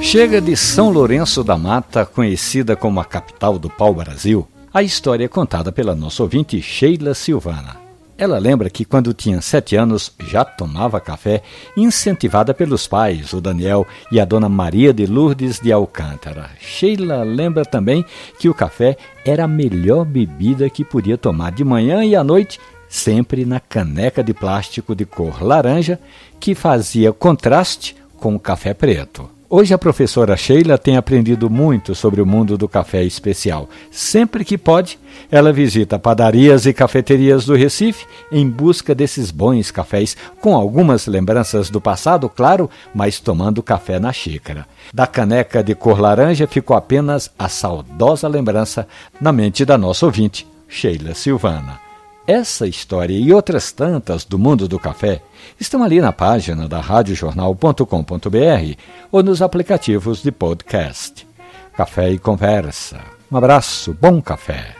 Chega de São Lourenço da Mata, conhecida como a capital do pau-brasil, a história é contada pela nossa ouvinte Sheila Silvana. Ela lembra que quando tinha sete anos já tomava café, incentivada pelos pais, o Daniel e a dona Maria de Lourdes de Alcântara. Sheila lembra também que o café era a melhor bebida que podia tomar de manhã e à noite, sempre na caneca de plástico de cor laranja, que fazia contraste com o café preto. Hoje a professora Sheila tem aprendido muito sobre o mundo do café especial. Sempre que pode, ela visita padarias e cafeterias do Recife em busca desses bons cafés, com algumas lembranças do passado, claro, mas tomando café na xícara. Da caneca de cor laranja ficou apenas a saudosa lembrança na mente da nossa ouvinte, Sheila Silvana. Essa história e outras tantas do mundo do café estão ali na página da radiojornal.com.br ou nos aplicativos de podcast. Café e conversa. Um abraço, bom café.